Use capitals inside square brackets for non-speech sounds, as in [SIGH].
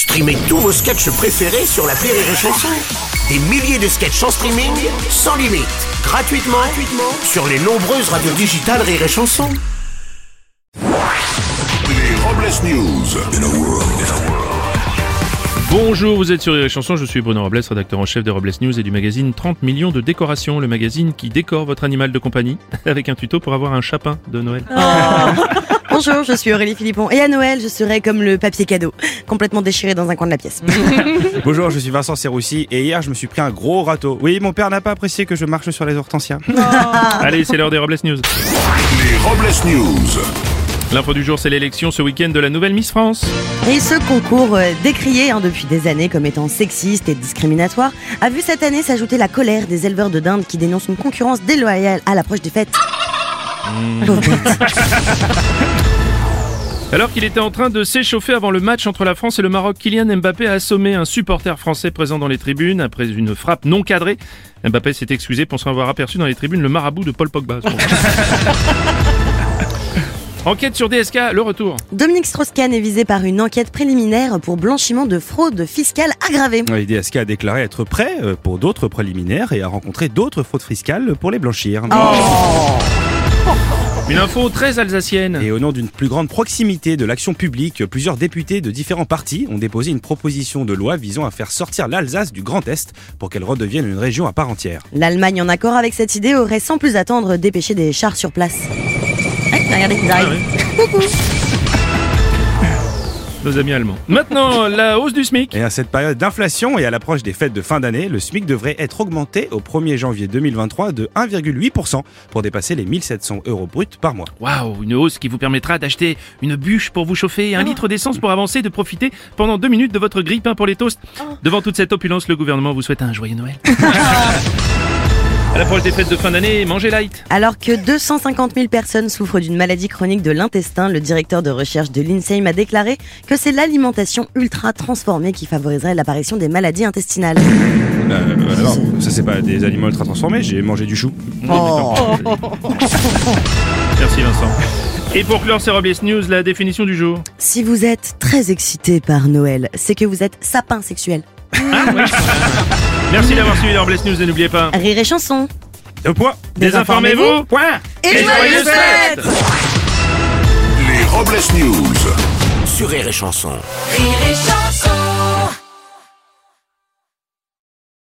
Streamez tous vos sketchs préférés sur la Rire et Chanson. Des milliers de sketchs en streaming, sans limite, gratuitement, gratuitement sur les nombreuses radios digitales Rire et Chanson. Les Robles News. Bonjour, vous êtes sur les chansons, je suis Bruno Robles, rédacteur en chef des Robles News et du magazine 30 millions de décorations, le magazine qui décore votre animal de compagnie [LAUGHS] avec un tuto pour avoir un chapin de Noël. Bonjour, je suis Aurélie Philippon et à Noël, je serai comme le papier cadeau, complètement déchiré dans un coin de la pièce. [LAUGHS] Bonjour, je suis Vincent Serroussi et hier je me suis pris un gros râteau. Oui, mon père n'a pas apprécié que je marche sur les hortensias. [LAUGHS] Allez, c'est l'heure des Robles News. Les Robles News. L'info du jour, c'est l'élection ce week-end de la nouvelle Miss France. Et ce concours, euh, décrié hein, depuis des années comme étant sexiste et discriminatoire, a vu cette année s'ajouter la colère des éleveurs de dinde qui dénoncent une concurrence déloyale à l'approche des fêtes. Bête. [LAUGHS] Alors qu'il était en train de s'échauffer avant le match entre la France et le Maroc, Kylian Mbappé a assommé un supporter français présent dans les tribunes après une frappe non cadrée. Mbappé s'est excusé pensant avoir aperçu dans les tribunes le marabout de Paul Pogba. [LAUGHS] Enquête sur DSK, le retour. Dominique Strauss-Kahn est visé par une enquête préliminaire pour blanchiment de fraude fiscale aggravée. Oui, DSK a déclaré être prêt euh, pour d'autres préliminaires et a rencontré d'autres fraudes fiscales pour les blanchir. Une info très alsacienne. Et au nom d'une plus grande proximité de l'action publique, plusieurs députés de différents partis ont déposé une proposition de loi visant à faire sortir l'Alsace du Grand Est pour qu'elle redevienne une région à part entière. L'Allemagne, en accord avec cette idée, aurait sans plus attendre dépêché des chars sur place. Ouais, regardez, ils arrivent. [LAUGHS] Nos amis allemands. Maintenant, la hausse du SMIC. Et à cette période d'inflation et à l'approche des fêtes de fin d'année, le SMIC devrait être augmenté au 1er janvier 2023 de 1,8% pour dépasser les 1700 euros bruts par mois. Waouh, une hausse qui vous permettra d'acheter une bûche pour vous chauffer et un litre d'essence pour avancer et de profiter pendant deux minutes de votre grille-pain pour les toasts. Devant toute cette opulence, le gouvernement vous souhaite un joyeux Noël. [LAUGHS] à l'approche des fêtes de fin d'année, mangez light. Alors que 250 000 personnes souffrent d'une maladie chronique de l'intestin, le directeur de recherche de l'INSEIM a déclaré que c'est l'alimentation ultra transformée qui favoriserait l'apparition des maladies intestinales. Euh, alors, ça c'est pas des aliments ultra transformés, j'ai mangé du chou. [LAUGHS] Merci Vincent. Et pour clore ces Robles News, la définition du jour. Si vous êtes très excité par Noël, c'est que vous êtes sapin sexuel. [LAUGHS] Merci d'avoir suivi les Robles News et n'oubliez pas, Rire et chanson. Deux points. désinformez-vous. Point. Et joyeuses fêtes Les Robles News. Sur Rire et Chanson. Rire et chanson